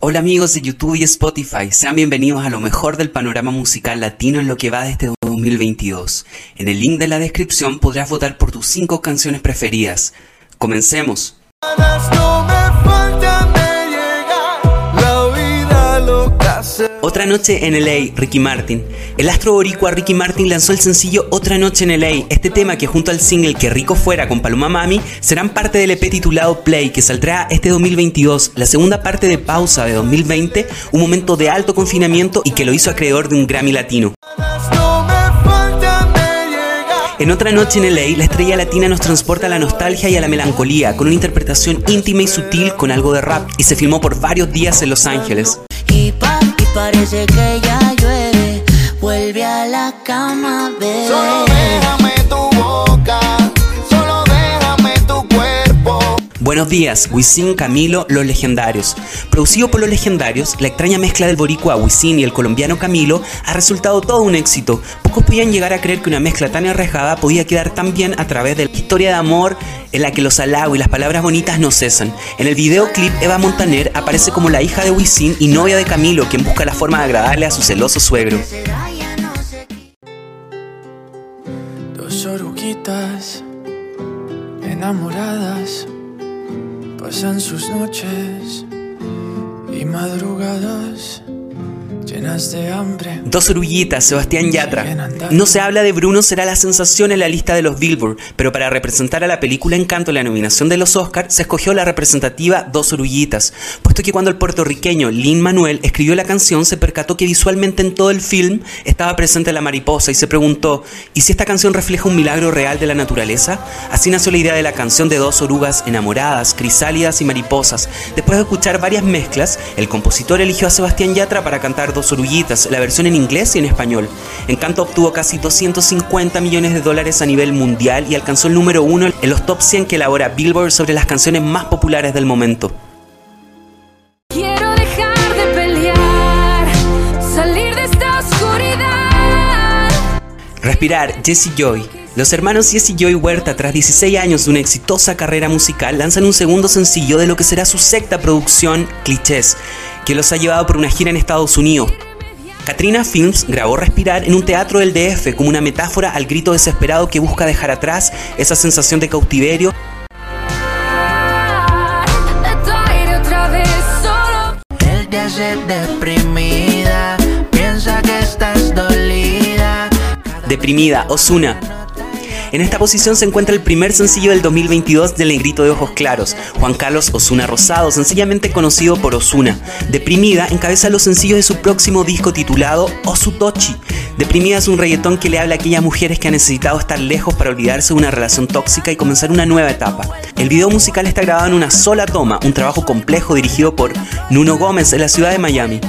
Hola amigos de YouTube y Spotify, sean bienvenidos a lo mejor del panorama musical latino en lo que va de este 2022. En el link de la descripción podrás votar por tus 5 canciones preferidas. Comencemos. Otra noche en LA, Ricky Martin. El astro boricua Ricky Martin lanzó el sencillo Otra noche en LA. Este tema que junto al single Que rico fuera con Paloma Mami serán parte del EP titulado Play que saldrá este 2022, la segunda parte de Pausa de 2020, un momento de alto confinamiento y que lo hizo acreedor de un Grammy latino. En otra noche en LA, la estrella latina nos transporta a la nostalgia y a la melancolía, con una interpretación íntima y sutil con algo de rap, y se filmó por varios días en Los Ángeles. Parece que ya llueve. Vuelve a la cama, bebé. Buenos días, Wisin, Camilo, Los Legendarios. Producido por Los Legendarios, la extraña mezcla del boricua Wisin y el colombiano Camilo ha resultado todo un éxito. Pocos podían llegar a creer que una mezcla tan arriesgada podía quedar tan bien a través de la historia de amor en la que los halagos y las palabras bonitas no cesan. En el videoclip, Eva Montaner aparece como la hija de Wisin y novia de Camilo, quien busca la forma de agradarle a su celoso suegro. Dos oruguitas enamoradas pasan sus noches y madrugadas. Dos oruguitas, Sebastián Yatra. No se habla de Bruno, será la sensación en la lista de los Billboard, pero para representar a la película Encanto en la nominación de los Oscars, se escogió la representativa Dos oruguitas, puesto que cuando el puertorriqueño Lin Manuel escribió la canción, se percató que visualmente en todo el film estaba presente la mariposa y se preguntó, ¿y si esta canción refleja un milagro real de la naturaleza? Así nació la idea de la canción de dos orugas enamoradas, crisálidas y mariposas. Después de escuchar varias mezclas, el compositor eligió a Sebastián Yatra para cantar Dos la versión en inglés y en español. Encanto obtuvo casi 250 millones de dólares a nivel mundial y alcanzó el número uno en los top 100 que elabora Billboard sobre las canciones más populares del momento. Respirar, Jesse Joy. Los hermanos Jesse Joy Huerta, tras 16 años de una exitosa carrera musical, lanzan un segundo sencillo de lo que será su sexta producción, Clichés, que los ha llevado por una gira en Estados Unidos. Katrina Films grabó Respirar en un teatro del DF como una metáfora al grito desesperado que busca dejar atrás esa sensación de cautiverio. Deprimida, Osuna. En esta posición se encuentra el primer sencillo del 2022 del Negrito de Ojos Claros, Juan Carlos Osuna Rosado, sencillamente conocido por Osuna. Deprimida encabeza los sencillos de su próximo disco titulado Osutochi. Deprimida es un reggaetón que le habla a aquellas mujeres que han necesitado estar lejos para olvidarse de una relación tóxica y comenzar una nueva etapa. El video musical está grabado en una sola toma, un trabajo complejo dirigido por Nuno Gómez en la ciudad de Miami.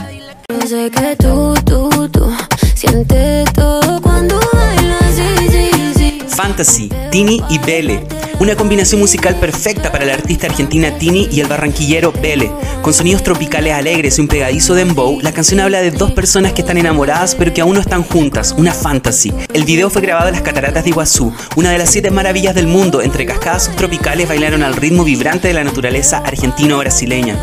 Fantasy, Tini y Bele. Una combinación musical perfecta para la artista argentina Tini y el barranquillero Bele. Con sonidos tropicales alegres y un pegadizo dembow, la canción habla de dos personas que están enamoradas pero que aún no están juntas, una fantasy. El video fue grabado en las cataratas de Iguazú, una de las siete maravillas del mundo. Entre cascadas subtropicales bailaron al ritmo vibrante de la naturaleza argentino-brasileña.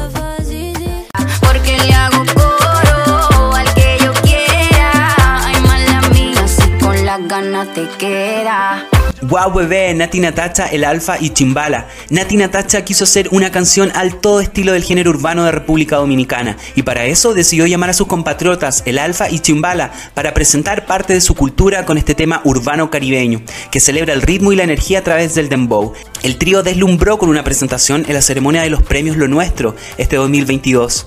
Ganas te queda. Wow bebé, Nati Natacha, El Alfa y Chimbala. Nati Natacha quiso hacer una canción al todo estilo del género urbano de República Dominicana y para eso decidió llamar a sus compatriotas El Alfa y Chimbala para presentar parte de su cultura con este tema urbano caribeño que celebra el ritmo y la energía a través del dembow. El trío deslumbró con una presentación en la ceremonia de los premios Lo Nuestro este 2022.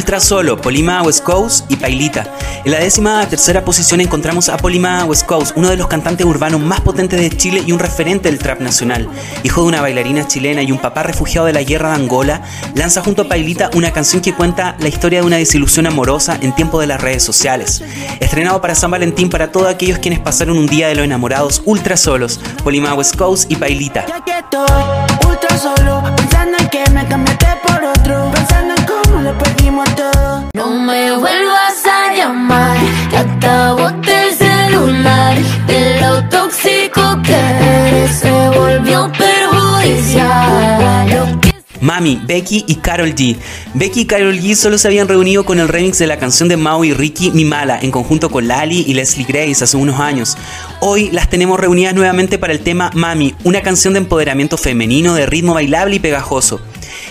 Ultra Solo, Polima West Coast y Pailita. En la décima tercera posición encontramos a Polima West Coast, uno de los cantantes urbanos más potentes de Chile y un referente del trap nacional. Hijo de una bailarina chilena y un papá refugiado de la guerra de Angola, lanza junto a Pailita una canción que cuenta la historia de una desilusión amorosa en tiempo de las redes sociales. Estrenado para San Valentín para todos aquellos quienes pasaron un día de los enamorados ultra solos, Polima West Coast y Pailita. Ya que estoy ultra solo. Pensando en que me No me vuelvas a llamar, celular. Que se volvió perjudicial. Mami, Becky y Carol G. Becky y Carol G solo se habían reunido con el remix de la canción de Mau y Ricky Mi Mala en conjunto con Lali y Leslie Grace hace unos años. Hoy las tenemos reunidas nuevamente para el tema Mami, una canción de empoderamiento femenino de ritmo bailable y pegajoso.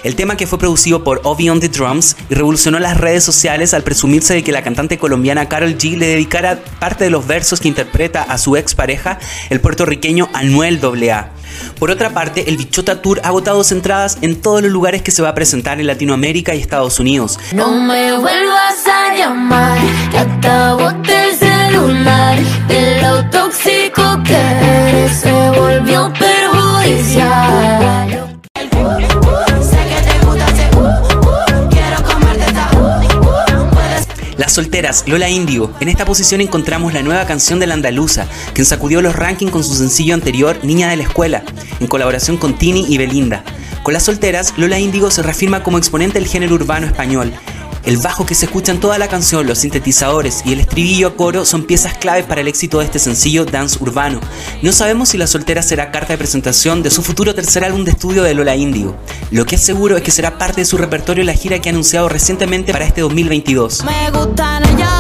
El tema que fue producido por Obi on the Drums y revolucionó las redes sociales al presumirse de que la cantante colombiana Carol G le dedicara parte de los versos que interpreta a su expareja, el puertorriqueño Anuel AA. Por otra parte, el Bichota Tour ha agotado entradas en todos los lugares que se va a presentar en Latinoamérica y Estados Unidos. No me vuelvas a llamar, que el celular. Tóxico que se volvió perjudicial. Solteras, Lola Índigo. En esta posición encontramos la nueva canción de la andaluza, quien sacudió los rankings con su sencillo anterior, Niña de la Escuela, en colaboración con Tini y Belinda. Con las solteras, Lola Índigo se reafirma como exponente del género urbano español. El bajo que se escucha en toda la canción, los sintetizadores y el estribillo a coro son piezas claves para el éxito de este sencillo dance urbano. No sabemos si La Soltera será carta de presentación de su futuro tercer álbum de estudio de Lola Índigo. Lo que es seguro es que será parte de su repertorio en la gira que ha anunciado recientemente para este 2022. Me gustan ellas,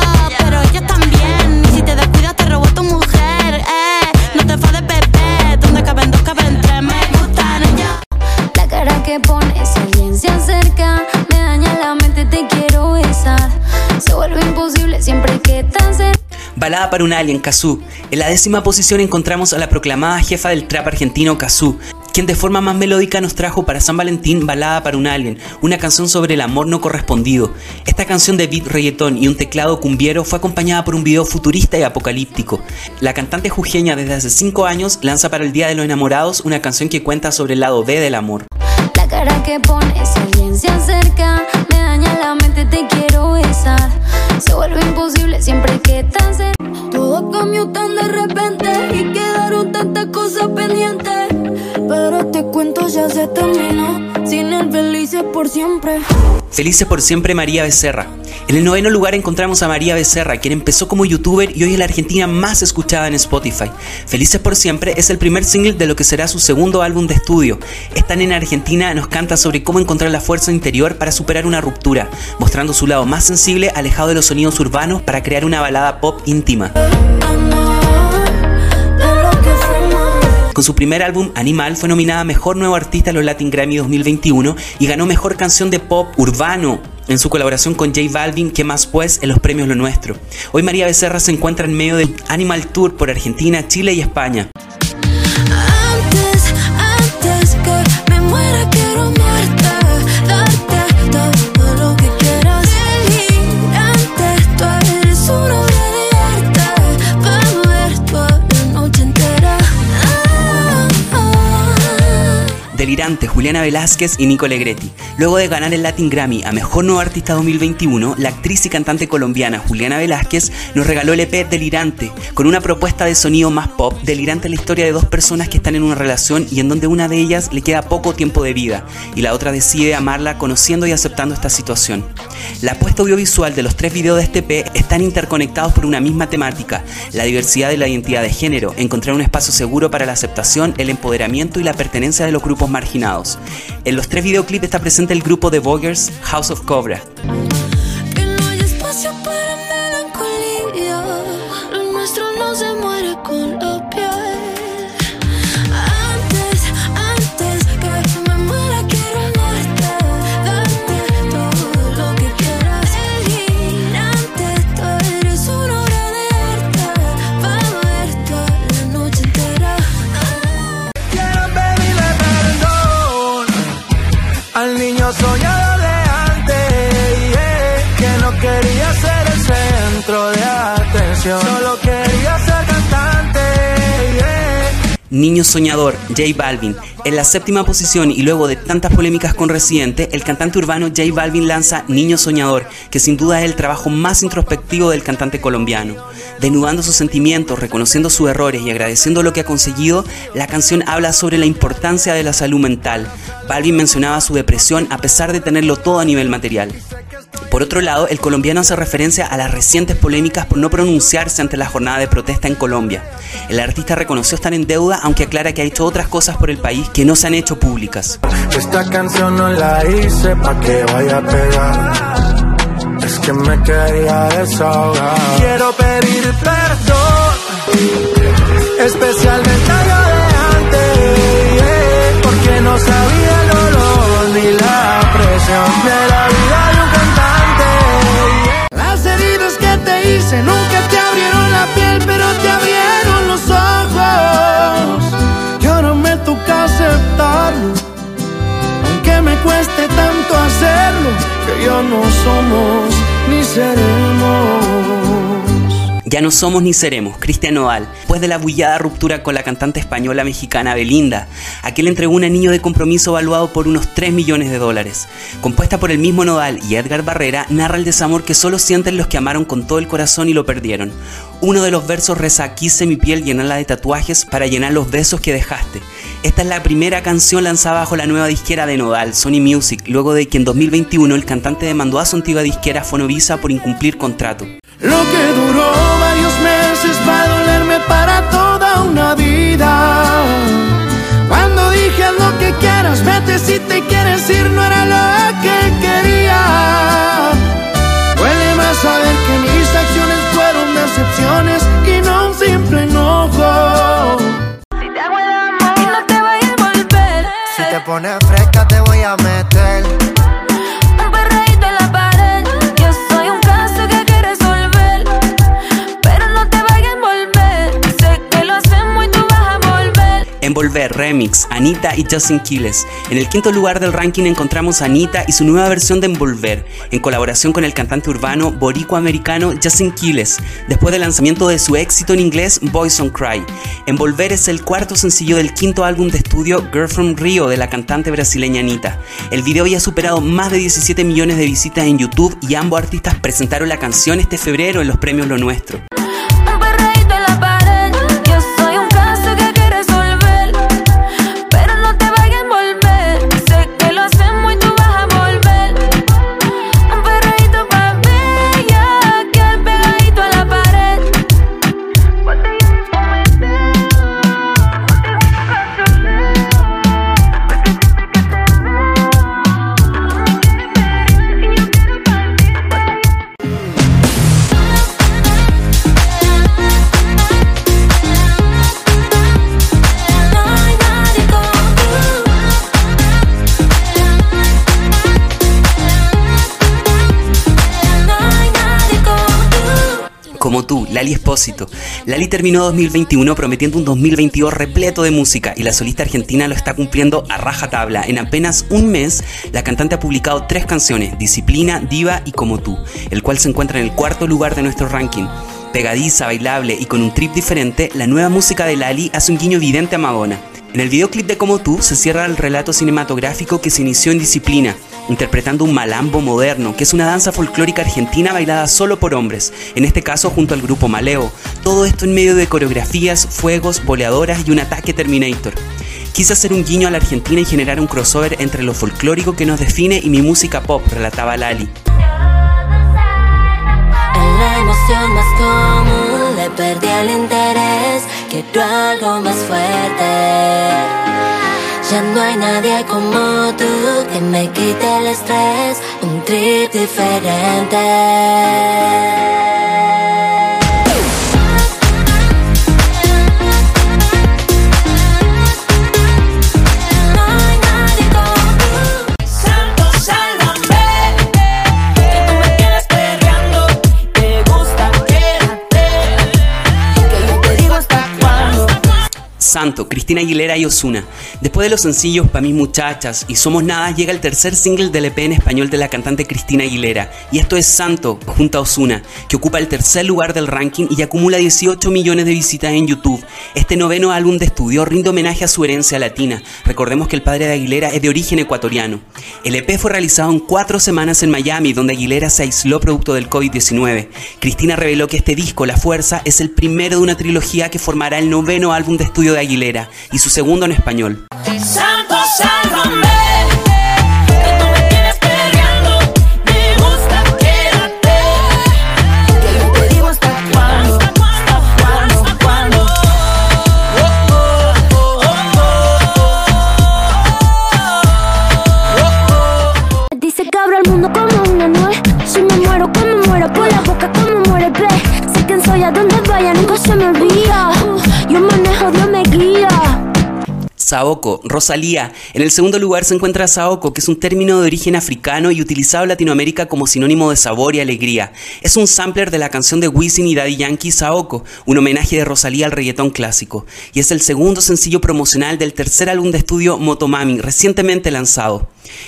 Balada para un alien, Kazoo. En la décima posición encontramos a la proclamada jefa del trap argentino, Kazoo, quien de forma más melódica nos trajo para San Valentín Balada para un alien, una canción sobre el amor no correspondido. Esta canción de beat reggaetón y un teclado cumbiero fue acompañada por un video futurista y apocalíptico. La cantante jujeña desde hace 5 años lanza para el Día de los Enamorados una canción que cuenta sobre el lado B del amor. La cara que pones alguien se acerca Me daña la mente, te quiero besar Se vuelve imposible siempre que estás cerca Todo cambió tan de repente y quedaron tantas cosas pendientes. Pero este cuento ya se terminó. Sin el felices por siempre. Felices por siempre María Becerra. En el noveno lugar encontramos a María Becerra, quien empezó como youtuber y hoy es la argentina más escuchada en Spotify. Felices por siempre es el primer single de lo que será su segundo álbum de estudio. Esta nena argentina nos canta sobre cómo encontrar la fuerza interior para superar una ruptura, mostrando su lado más sensible alejado de los sonidos urbanos para crear una balada pop íntima. Con su primer álbum, Animal, fue nominada Mejor Nuevo Artista en los Latin Grammy 2021 y ganó Mejor Canción de Pop Urbano en su colaboración con J Balvin, que más pues en los premios Lo Nuestro. Hoy María Becerra se encuentra en medio del Animal Tour por Argentina, Chile y España. Juliana Velázquez y Nico Legretti. Luego de ganar el Latin Grammy a Mejor Nuevo Artista 2021, la actriz y cantante colombiana Juliana Velázquez nos regaló el EP Delirante, con una propuesta de sonido más pop. Delirante la historia de dos personas que están en una relación y en donde una de ellas le queda poco tiempo de vida y la otra decide amarla conociendo y aceptando esta situación. La apuesta audiovisual de los tres videos de este EP están interconectados por una misma temática, la diversidad de la identidad de género, encontrar un espacio seguro para la aceptación, el empoderamiento y la pertenencia de los grupos En los tres videoclips está presente el grupo de Voguers House of Cobra. Niño Soñador, J Balvin. En la séptima posición y luego de tantas polémicas con Residente, el cantante urbano J Balvin lanza Niño Soñador, que sin duda es el trabajo más introspectivo del cantante colombiano. Desnudando sus sentimientos, reconociendo sus errores y agradeciendo lo que ha conseguido, la canción habla sobre la importancia de la salud mental. Balvin mencionaba su depresión a pesar de tenerlo todo a nivel material. Por otro lado, el colombiano hace referencia a las recientes polémicas por no pronunciarse ante la jornada de protesta en Colombia. El artista reconoció estar en deuda, aunque aclara que ha hecho otras cosas por el país que no se han hecho públicas. Esta canción no la hice pa' que vaya a pegar. Es que me quería desahogar. Quiero pedir perdón, especialmente a lo de antes, yeah, porque no sabía el olor ni la presión de la vida de un cantante. yeah. Las heridas que te hice nunca te abrieron la piel, pero te no somos ni seremos. Ya no somos ni seremos, Cristian Nodal, después de la bullada ruptura con la cantante española mexicana Belinda, aquel entregó un anillo de compromiso valuado por unos 3 millones de dólares. Compuesta por el mismo Nodal y Edgar Barrera, narra el desamor que solo sienten los que amaron con todo el corazón y lo perdieron. Uno de los versos reza quise mi piel llenarla de tatuajes para llenar los besos que dejaste. Esta es la primera canción lanzada bajo la nueva disquera de Nodal, Sony Music, luego de que en 2021 el cantante demandó a su antigua disquera Fonovisa por incumplir contrato. Lo que duró varios meses va a dolerme para toda una vida. Cuando dije "Haz lo que quieras, vete si te quieres ir, no era lo que quería. Duele más saber que mis acciones fueron decepciones y no un simple enojo. Y no te vayas a volver. Si te pones fresca te voy a meter. Volver. Envolver Remix, Anita y Justin Quiles. En el quinto lugar del ranking encontramos a Anita y su nueva versión de Envolver, en colaboración con el cantante urbano boricua-americano Justin Quiles, después del lanzamiento de su éxito en inglés Boys on Cry. Envolver es el cuarto sencillo del quinto álbum de estudio Girl from Rio de la cantante brasileña Anita. El video ya ha superado más de 17 millones de visitas en YouTube y ambos artistas presentaron la canción este febrero en los premios Lo Nuestro. Como tú. Lali Espósito. Lali terminó 2021 prometiendo un 2022 repleto de música y la solista argentina lo está cumpliendo a raja tabla. En apenas un mes, la cantante ha publicado tres canciones, Disciplina, Diva y Como tú, el cual se encuentra en el cuarto lugar de nuestro ranking. Pegadiza, bailable y con un trip diferente, la nueva música de Lali hace un guiño evidente a Madonna. En el videoclip de Como tú se cierra el relato cinematográfico que se inició en Disciplina, interpretando un malambo moderno, que es una danza folclórica argentina bailada solo por hombres, en este caso junto al grupo Maleo. Todo esto en medio de coreografías, fuegos, boleadoras y un ataque Terminator. Quise hacer un guiño a la Argentina y generar un crossover entre lo folclórico que nos define y mi música pop, relataba Lali. Emoción más común le perdí el interés. Quiero algo más fuerte. Ya no hay nadie como tú que me quite el estrés. Un trip diferente. Santo, Cristina Aguilera y Osuna. Después de los sencillos Pa' mis muchachas y Somos Nada, llega el tercer single del EP en español de la cantante Cristina Aguilera. Y esto es Santo, junto a Osuna, que ocupa el tercer lugar del ranking y acumula 18 millones de visitas en YouTube. Este noveno álbum de estudio rinde homenaje a su herencia latina. Recordemos que el padre de Aguilera es de origen ecuatoriano. El EP fue realizado en cuatro semanas en Miami, donde Aguilera se aisló producto del COVID-19. Cristina reveló que este disco, La Fuerza, es el primero de una trilogía que formará el noveno álbum de estudio de Aguilera y su segundo en español. Dice que abro el mundo como una si me muero como muero, con la boca como muere, ve, sé soy a donde vaya, nunca se me olvida. Saoko, Rosalía. En el segundo lugar se encuentra Saoko, que es un término de origen africano y utilizado en Latinoamérica como sinónimo de sabor y alegría. Es un sampler de la canción de Wisin y Daddy Yankee Saoko, un homenaje de Rosalía al reggaetón clásico. Y es el segundo sencillo promocional del tercer álbum de estudio Motomami, recientemente lanzado.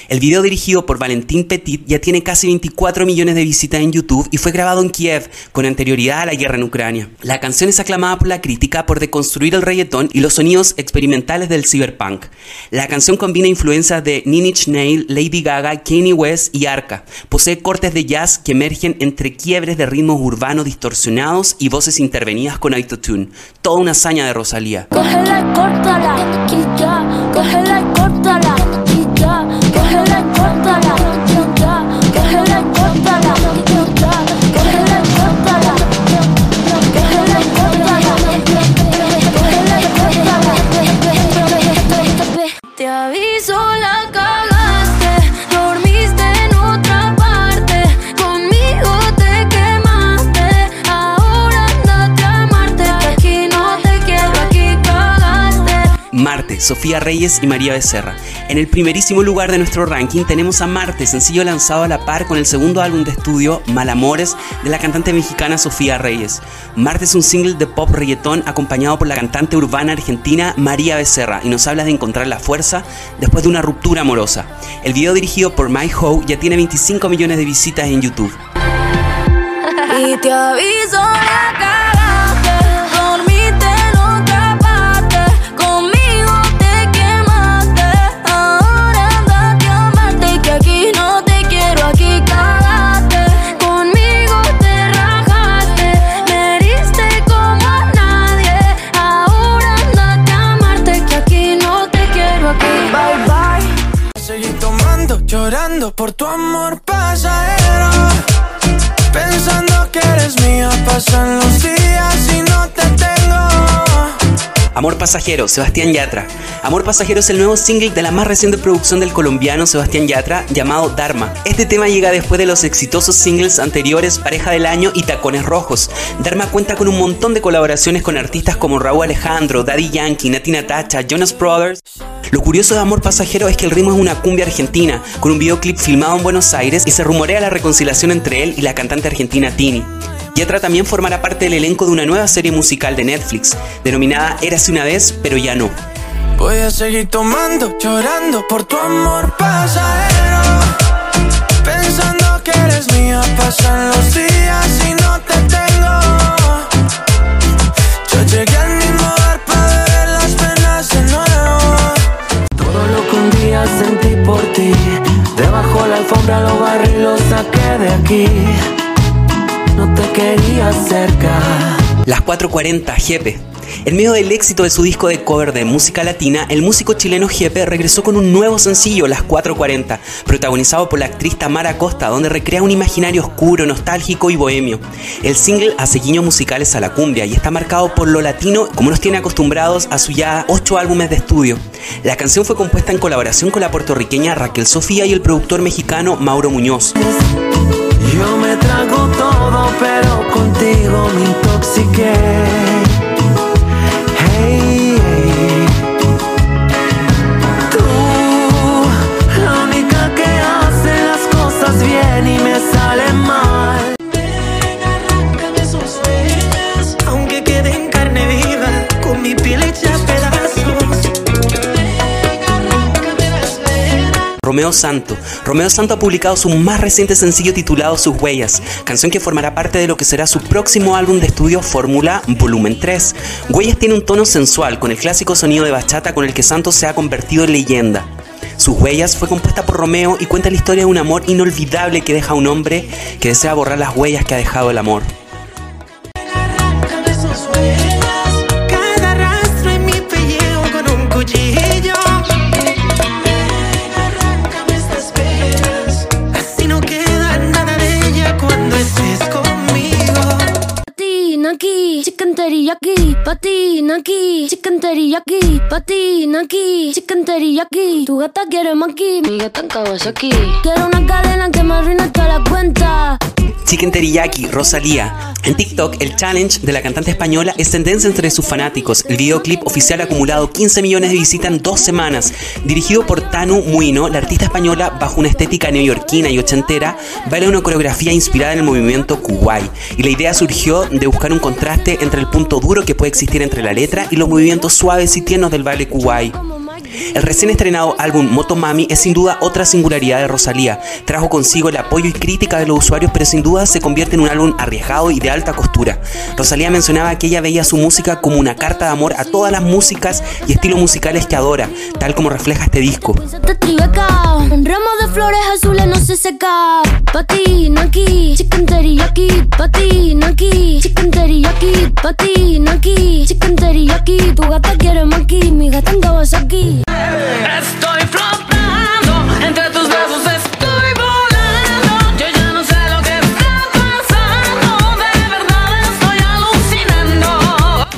El video dirigido por Valentín Petit ya tiene casi 24 millones de visitas en YouTube y fue grabado en Kiev con anterioridad a la guerra en Ucrania. La canción es aclamada por la crítica por deconstruir el reggaetón y los sonidos experimentales del cyberpunk. La canción combina influencias de Nine Inch Nails, Lady Gaga, Kanye West y Arca. Posee cortes de jazz que emergen entre quiebres de ritmos urbanos distorsionados y voces intervenidas con autotune. Toda una hazaña de Rosalía. Córtala, y Sofía Reyes y María Becerra. En el primerísimo lugar de nuestro ranking tenemos a Marte, sencillo lanzado a la par con el segundo álbum de estudio, Malamores, de la cantante mexicana Sofía Reyes. Marte es un single de pop reggaetón acompañado por la cantante urbana argentina María Becerra y nos habla de encontrar la fuerza después de una ruptura amorosa. El video dirigido por My Ho ya tiene 25 millones de visitas en YouTube. Y te aviso, llorando por tu amor pasajero. Pensando que eres mía, pasan los días Amor Pasajero, Sebastián Yatra. Amor Pasajero es el nuevo single de la más reciente producción del colombiano Sebastián Yatra llamado Dharma. Este tema llega después de los exitosos singles anteriores Pareja del Año y Tacones Rojos. Dharma cuenta con un montón de colaboraciones con artistas como Raúl Alejandro, Daddy Yankee, Nati Natacha, Jonas Brothers. Lo curioso de Amor Pasajero es que el ritmo es una cumbia argentina, con un videoclip filmado en Buenos Aires y se rumorea la reconciliación entre él y la cantante argentina Tini. Yatra también formará parte del elenco de una nueva serie musical de Netflix, denominada Érase una vez, pero ya no. Voy a seguir tomando, llorando por tu amor pasajero. Pensando que eres mía, pasan los días y no te tengo. Yo llegué al mismo bar para beber las penas de nuevo. Todo lo que un día sentí por ti, debajo la alfombra lo barrí lo saqué de aquí. No te quería cerca. Las 440 Jepe. En medio del éxito de su disco de cover de música latina, el músico chileno Jepe regresó con un nuevo sencillo, Las 440, protagonizado por la actriz Tamara Costa, donde recrea un imaginario oscuro, nostálgico y bohemio. El single hace guiños musicales a la cumbia y está marcado por lo latino como nos tiene acostumbrados a sus ya 8 álbumes de estudio. La canción fue compuesta en colaboración con la puertorriqueña Raquel Sofía y el productor mexicano Mauro Muñoz. Yo me trago todo, pero contigo me intoxiqué. Romeo Santo. Romeo Santo ha publicado su más reciente sencillo titulado Sus Huellas, canción que formará parte de lo que será su próximo álbum de estudio Fórmula Volumen 3. Huellas tiene un tono sensual con el clásico sonido de bachata con el que Santos se ha convertido en leyenda. Sus Huellas fue compuesta por Romeo y cuenta la historia de un amor inolvidable que deja a un hombre que desea borrar las huellas que ha dejado el amor. Teriyaki, patina aquí. Chicken teriyaki, patina aquí. Chicken teriyaki, tu gata quiere maki, mi gata en Kawasaki. Quiero una cadena que me arruine toda la cuenta. Chicken Teriyaki, Rosalía. En TikTok, el challenge de la cantante española es tendencia entre sus fanáticos. El videoclip oficial ha acumulado 15 millones de visitas en dos semanas. Dirigido por Tanu Muino, la artista española, bajo una estética neoyorquina y ochentera, baila una coreografía inspirada en el movimiento Kuwait. Y la idea surgió de buscar un contraste entre el punto duro que puede existir entre la letra y los movimientos suaves y tiernos del baile Kuwait. El recién estrenado álbum Motomami es sin duda otra singularidad de Rosalía. Trajo consigo el apoyo y crítica de los usuarios, pero sin duda se convierte en un álbum arriesgado y de alta costura. Rosalía mencionaba que ella veía su música como una carta de amor a todas las músicas y estilos musicales que adora, tal como refleja este disco.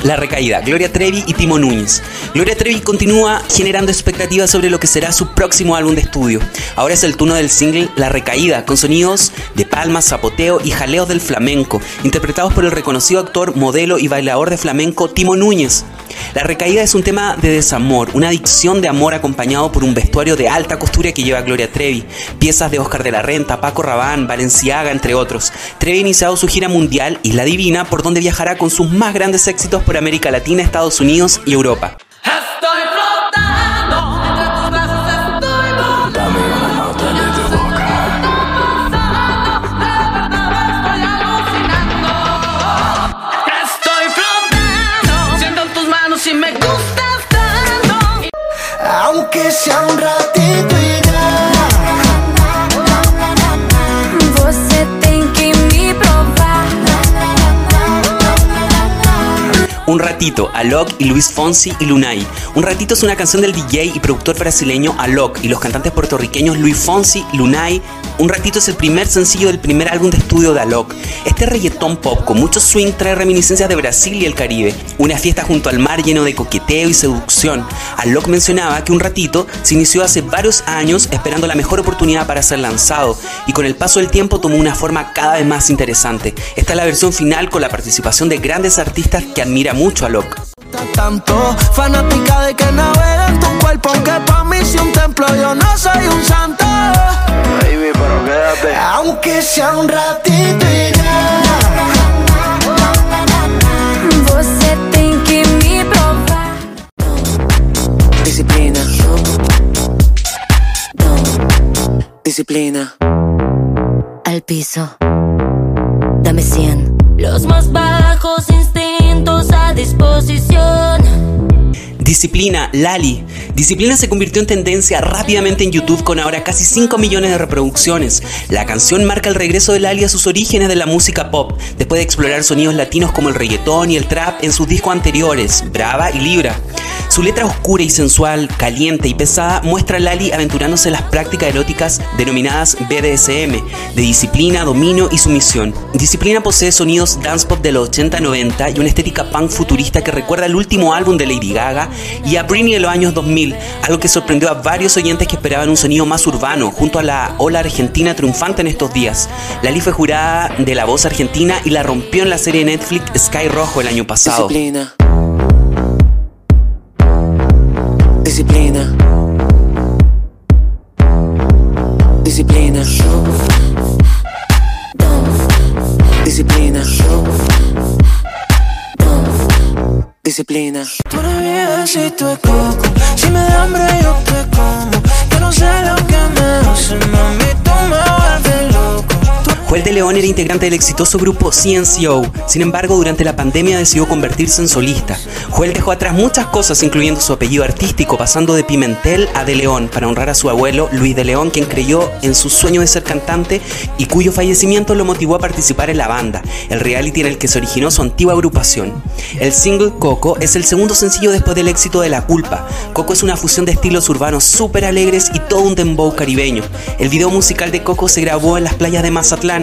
La recaída, Gloria Trevi y Timo Núñez. Gloria Trevi continúa generando expectativas sobre lo que será su próximo álbum de estudio. Ahora es el turno del single La recaída, con sonidos de palmas, zapoteo y jaleos del flamenco, interpretados por el reconocido actor, modelo y bailador de flamenco Timo Núñez. La recaída es un tema de desamor, una adicción de amor acompañado por un vestuario de alta costura que lleva Gloria Trevi, piezas de Oscar de la Renta, Paco Rabanne, Valenciaga, entre otros. Trevi ha iniciado su gira mundial Isla Divina, por donde viajará con sus más grandes éxitos por América Latina, Estados Unidos y Europa. Estoy flotando entre tus brazos, estoy volando. Dame una nota de tu boca. Estoy flotando, siento en tus manos y me gustas tanto. Aunque sea un ratito, Alok y Luis Fonsi y Lunay. Un ratito es una canción del DJ y productor brasileño Alok y los cantantes puertorriqueños Luis Fonsi, Lunay. Un ratito es el primer sencillo del primer álbum de estudio de Alok. Este reggaetón pop con mucho swing trae reminiscencias de Brasil y el Caribe. Una fiesta junto al mar lleno de coqueteo y seducción. Alok mencionaba que un ratito se inició hace varios años esperando la mejor oportunidad para ser lanzado y con el paso del tiempo tomó una forma cada vez más interesante. Esta es la versión final con la participación de grandes artistas que admira mucho a Alok. Tanto fanática de que navega en tu cuerpo, aunque pa' mí si un templo yo no soy un santo. Baby, pero quédate. Aunque sea un ratito y ya. Você tem que me provar. Disciplina. Disciplina. Al piso. Dame 100. Los más bajos instintos a disposición. Disciplina, Lali. Disciplina se convirtió en tendencia rápidamente en YouTube con ahora casi 5 millones de reproducciones. La canción marca el regreso de Lali a sus orígenes de la música pop, después de explorar sonidos latinos como el reggaetón y el trap en sus discos anteriores, Brava y Libra. Su letra oscura y sensual, caliente y pesada muestra a Lali aventurándose en las prácticas eróticas denominadas BDSM, de disciplina, dominio y sumisión. Disciplina posee sonidos dance pop de los 80-90 y una estética punk futurista que recuerda el último álbum de Lady Gaga y a Britney de los años 2000, algo que sorprendió a varios oyentes que esperaban un sonido más urbano, junto a la ola argentina triunfante en estos días. Lali fue jurada de La Voz Argentina y la rompió en la serie Netflix Sky Rojo el año pasado. Disciplina. Disciplina. Tú eres mi besito de coco. Si me da hambre, yo te como. Yo no sé lo que me hace, mami. Tú me vuelves. Tú Joel de León era integrante del exitoso grupo CNCO, sin embargo durante la pandemia decidió convertirse en solista. Joel dejó atrás muchas cosas incluyendo su apellido artístico, pasando de Pimentel a de León para honrar a su abuelo Luis de León, quien creyó en su sueño de ser cantante y cuyo fallecimiento lo motivó a participar en la banda, el reality en el que se originó su antigua agrupación. El single Coco es el segundo sencillo después del éxito de La Culpa. Coco es una fusión de estilos urbanos súper alegres y todo un dembow caribeño. El video musical de Coco se grabó en las playas de Mazatlán,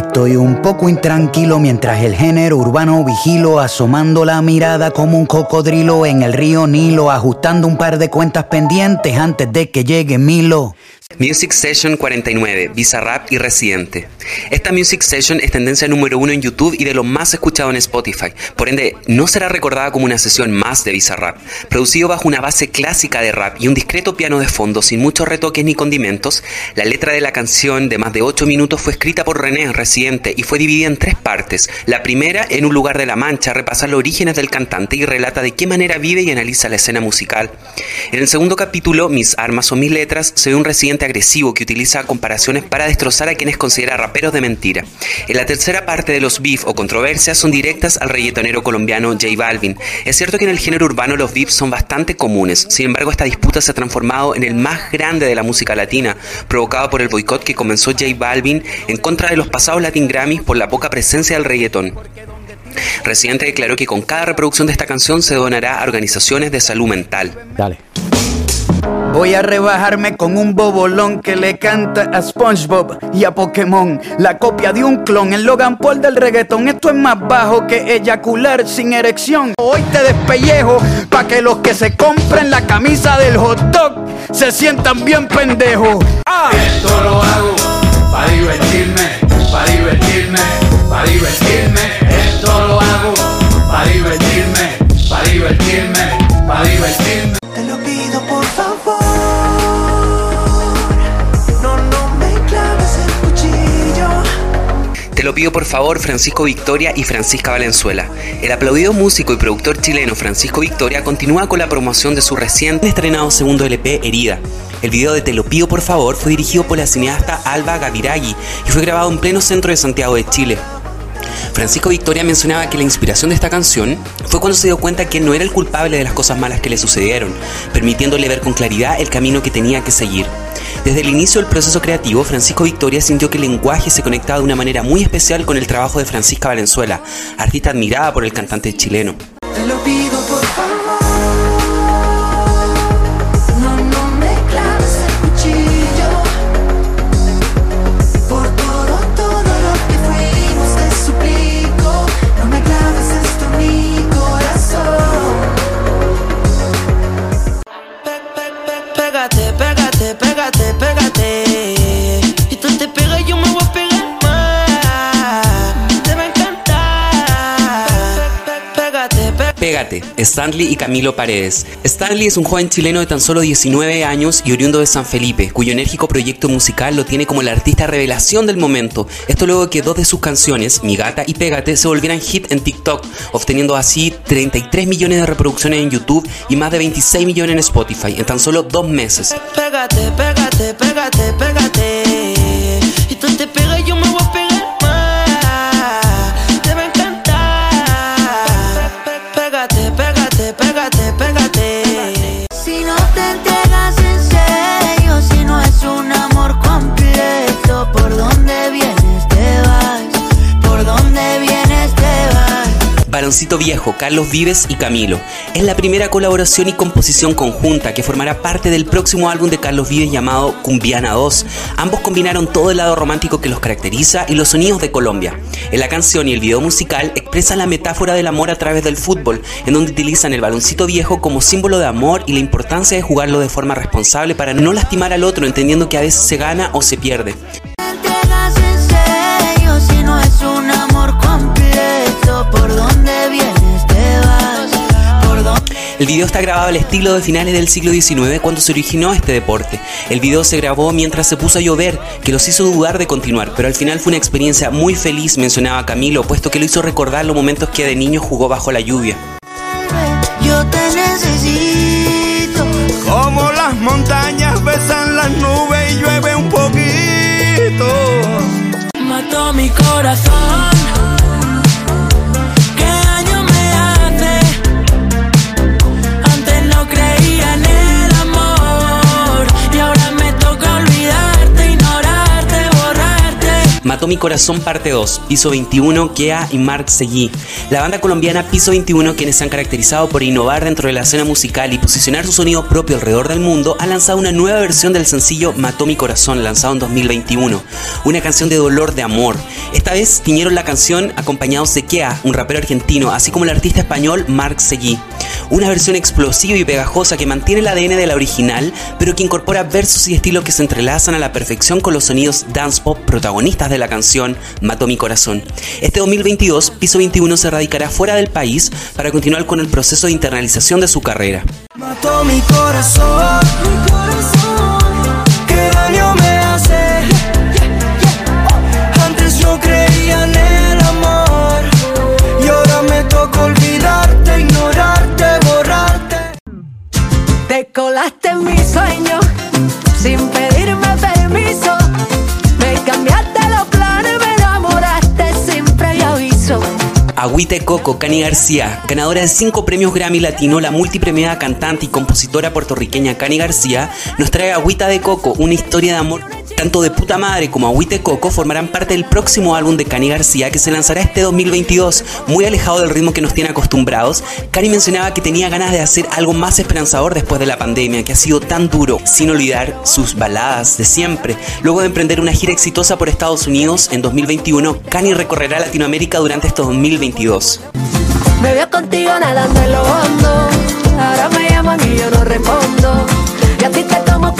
Estoy un poco intranquilo mientras el género urbano vigilo, asomando la mirada como un cocodrilo en el río Nilo, ajustando un par de cuentas pendientes antes de que llegue Milo. Music Session 49, Bizarrap y Residente. Esta Music Session es tendencia número uno en YouTube y de lo más escuchado en Spotify, por ende no será recordada como una sesión más de Bizarrap. Producido bajo una base clásica de rap y un discreto piano de fondo sin muchos retoques ni condimentos, la letra de la canción de más de 8 minutos fue escrita por René Residente y fue dividida en tres partes. La primera, en un lugar de la mancha, repasa los orígenes del cantante y relata de qué manera vive y analiza la escena musical. En el segundo capítulo, Mis armas o mis letras, se ve un residente agresivo que utiliza comparaciones para destrozar a quienes considera raperos de mentira. En la tercera parte de los beef o controversias son directas al reggaetonero colombiano J Balvin. Es cierto que en el género urbano los beefs son bastante comunes, sin embargo esta disputa se ha transformado en el más grande de la música latina, provocado por el boicot que comenzó J Balvin en contra de los pasados Latin Grammys por la poca presencia del reggaetón. Residente declaró que con cada reproducción de esta canción se donará a organizaciones de salud mental. Dale. Voy a rebajarme con un bobolón que le canta a SpongeBob y a Pokémon. La copia de un clon, el Logan Paul del reggaetón. Esto es más bajo que eyacular sin erección. Hoy te despellejo pa' que los que se compren la camisa del hot dog se sientan bien pendejos. ¡Ah! Esto lo hago para divertirme, para divertirme, para divertirme. Esto lo hago para divertirme, para divertirme, para divertirme. Lo pido por favor Francisco Victoria y Francisca Valenzuela. El aplaudido músico y productor chileno Francisco Victoria continúa con la promoción de su recién estrenado segundo LP Herida. El video de Te lo pido por favor fue dirigido por la cineasta Alba Gaviragui y fue grabado en pleno centro de Santiago de Chile. Francisco Victoria mencionaba que la inspiración de esta canción fue cuando se dio cuenta que no era el culpable de las cosas malas que le sucedieron, permitiéndole ver con claridad el camino que tenía que seguir. Desde el inicio del proceso creativo, Francisco Victoria sintió que el lenguaje se conectaba de una manera muy especial con el trabajo de Francisca Valenzuela, artista admirada por el cantante chileno. Stanley y Camilo Paredes. Stanley es un joven chileno de tan solo 19 años y oriundo de San Felipe, cuyo enérgico proyecto musical lo tiene como la artista revelación del momento. Esto luego de que dos de sus canciones, Mi Gata y Pégate, se volvieran hit en TikTok, obteniendo así 33 millones de reproducciones en YouTube y más de 26 millones en Spotify en tan solo dos meses. Pégate, pégate, pégate, pégate. Y tú te Viejo, Carlos Vives y Camilo. Es la primera colaboración y composición conjunta que formará parte del próximo álbum de Carlos Vives llamado Cumbiana 2. Ambos combinaron todo el lado romántico que los caracteriza y los sonidos de Colombia. En la canción y el video musical expresan la metáfora del amor a través del fútbol, en donde utilizan el baloncito viejo como símbolo de amor y la importancia de jugarlo de forma responsable para no lastimar al otro, entendiendo que a veces se gana o se pierde. Completo? ¿Por dónde vienes te vas? ¿Por dónde El video está grabado al estilo de finales del siglo XIX cuando se originó este deporte. El video se grabó mientras se puso a llover, que los hizo dudar de continuar, pero al final fue una experiencia muy feliz, mencionaba Camilo, puesto que lo hizo recordar los momentos que de niño jugó bajo la lluvia. Yo te necesito. Como las montañas besan las nubes y llueve un poquito. Mató mi corazón. Mi Corazón Parte 2, Piso 21, Kea y Mark Seguí. La banda colombiana Piso 21, quienes se han caracterizado por innovar dentro de la escena musical y posicionar su sonido propio alrededor del mundo, ha lanzado una nueva versión del sencillo Mató Mi Corazón, lanzado en 2021. Una canción de dolor de amor. Esta vez tiñeron la canción acompañados de Kea, un rapero argentino, así como el artista español Mark Seguí. Una versión explosiva y pegajosa que mantiene el ADN de la original, pero que incorpora versos y estilos que se entrelazan a la perfección con los sonidos dance pop protagonistas de la canción Mató mi corazón. Este 2022, Piso 21 se radicará fuera del país para continuar con el proceso de internalización de su carrera. Mató mi corazón, Agüite Coco, Cani García, ganadora de 5 premios Grammy Latino, la multipremiada cantante y compositora puertorriqueña Cani García, nos trae Agüita de Coco, una historia de amor. Tanto de puta madre como Agüite Coco formarán parte del próximo álbum de Cani García que se lanzará este 2022, muy alejado del ritmo que nos tiene acostumbrados. Cani mencionaba que tenía ganas de hacer algo más esperanzador después de la pandemia, que ha sido tan duro, sin olvidar sus baladas de siempre. Luego de emprender una gira exitosa por Estados Unidos en 2021, Cani recorrerá Latinoamérica durante este 2022. Me veo contigo nadando en lo hondo. Ahora me llaman y yo no respondo. Y a ti te como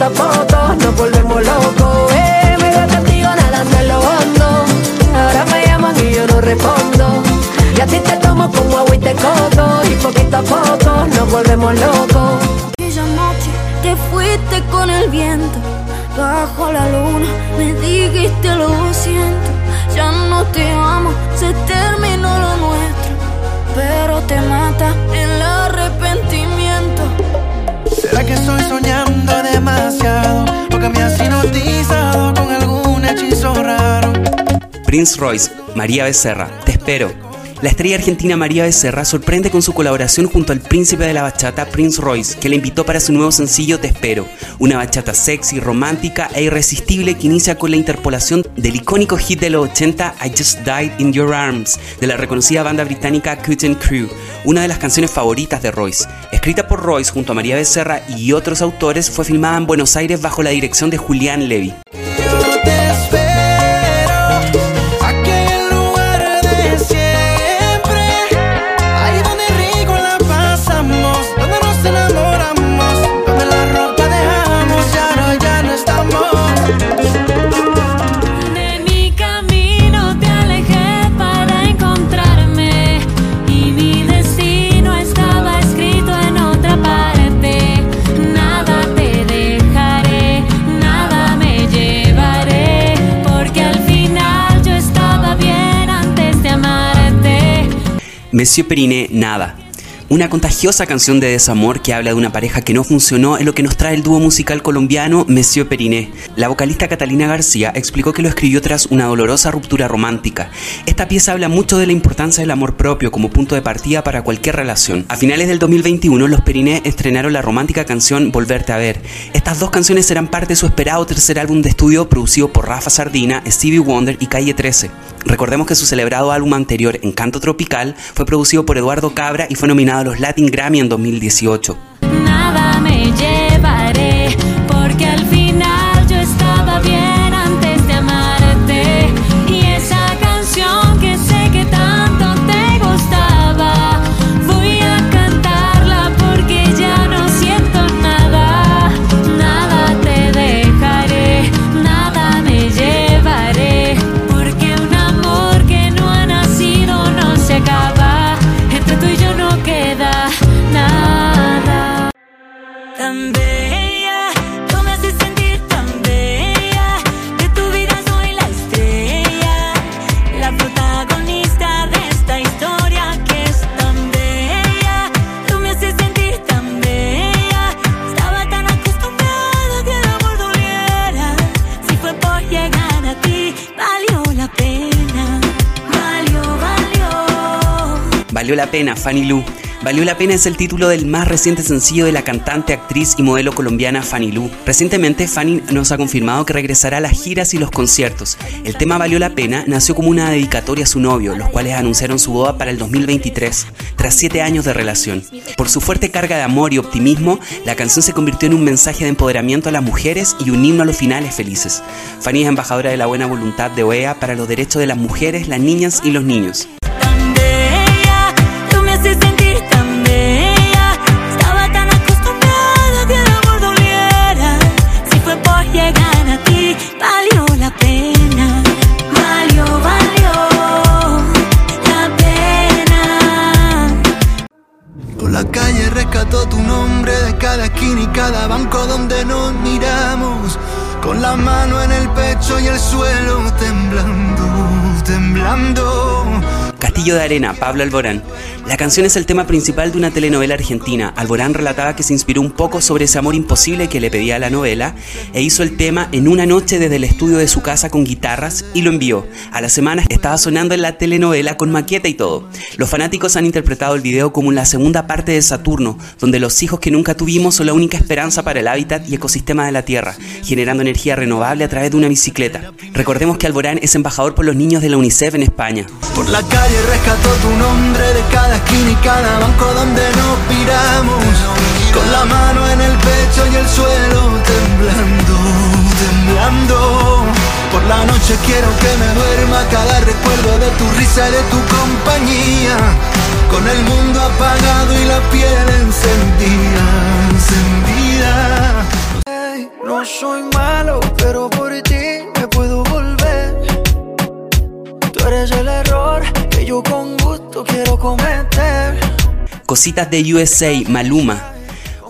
a poco nos volvemos locos. Eh, me veo contigo nadando en lo hondo. Ahora me llaman y yo no respondo. Y a ti te tomo como agüita de coco. Y poquito a poco nos volvemos locos. Aquella noche te fuiste con el viento bajo la luna, me dijiste lo siento, ya no te amo, se terminó lo nuestro, pero te mata el arrepentimiento. ¿Será que estoy soñando demasiado? O que me has hipnotizado con algún hechizo raro. Prince Royce, María Becerra, Te espero. La estrella argentina María Becerra sorprende con su colaboración junto al príncipe de la bachata Prince Royce, que le invitó para su nuevo sencillo Te espero, una bachata sexy, romántica e irresistible que inicia con la interpolación del icónico hit de los 80 I Just Died in Your Arms de la reconocida banda británica Cotton Crew, una de las canciones favoritas de Royce. Escrita por Royce junto a María Becerra y otros autores, fue filmada en Buenos Aires bajo la dirección de Julián Levy. Monsieur Periné, Nada. Una contagiosa canción de desamor que habla de una pareja que no funcionó es lo que nos trae el dúo musical colombiano Monsieur Periné. La vocalista Catalina García explicó que lo escribió tras una dolorosa ruptura romántica. Esta pieza habla mucho de la importancia del amor propio como punto de partida para cualquier relación. A finales del 2021, los Periné estrenaron la romántica canción Volverte a ver. Estas dos canciones serán parte de su esperado tercer álbum de estudio producido por Rafa Sardina, Stevie Wonder y Calle 13. Recordemos que su celebrado álbum anterior, Encanto Tropical, fue producido por Eduardo Cabra y fue nominado a los Latin Grammy en 2018. Nada me pena. Fanny Lu. Valió la pena es el título del más reciente sencillo de la cantante, actriz y modelo colombiana Fanny Lu. Recientemente Fanny nos ha confirmado que regresará a las giras y los conciertos. El tema Valió la pena nació como una dedicatoria a su novio, los cuales anunciaron su boda para el 2023, tras siete años de relación. Por su fuerte carga de amor y optimismo, la canción se convirtió en un mensaje de empoderamiento a las mujeres y un himno a los finales felices. Fanny es embajadora de la buena voluntad de OEA para los derechos de las mujeres, las niñas y los niños. Castillo de Arena, Pablo Alborán. La canción es el tema principal de una telenovela argentina. Alborán relataba que se inspiró un poco sobre ese amor imposible que le pedía a la novela e hizo el tema en una noche desde el estudio de su casa con guitarras y lo envió. A la semana estaba sonando en la telenovela con maqueta y todo. Los fanáticos han interpretado el video como la segunda parte de Saturno, donde los hijos que nunca tuvimos son la única esperanza para el hábitat y ecosistema de la Tierra, generando energía renovable a través de una bicicleta. Recordemos que Alborán es embajador por los niños de la UNICEF en España. Por la calle rescató tu nombre de cada esquina y cada banco donde nos piramos. Con la mano en el pecho y el suelo temblando, temblando. Por la noche quiero que me duerma cada recuerdo de tu risa y de tu compañía. Con el mundo apagado y la piel encendida, encendida. No soy malo, pero por ti me puedo volver. Tú eres el error que yo con Cositas de USA, Maluma.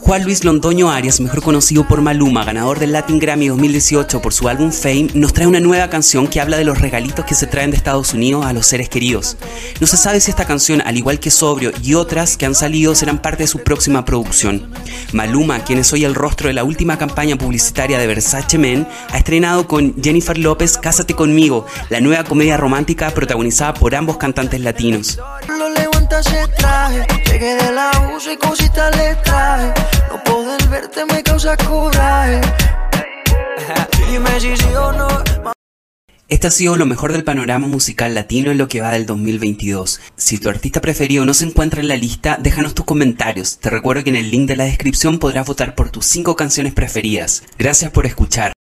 Juan Luis Londoño Arias, mejor conocido por Maluma, ganador del Latin Grammy 2018 por su álbum Fame, nos trae una nueva canción que habla de los regalitos que se traen de Estados Unidos a los seres queridos. No se sabe si esta canción, al igual que Sobrio y otras que han salido, serán parte de su próxima producción. Maluma, quien es hoy el rostro de la última campaña publicitaria de Versace Men, ha estrenado con Jennifer López Cásate conmigo, la nueva comedia romántica protagonizada por ambos cantantes latinos. Este ha sido lo mejor del panorama musical latino en lo que va del 2022. Si tu artista preferido no se encuentra en la lista, déjanos tus comentarios. Te recuerdo que en el link de la descripción podrás votar por tus 5 canciones preferidas. Gracias por escuchar.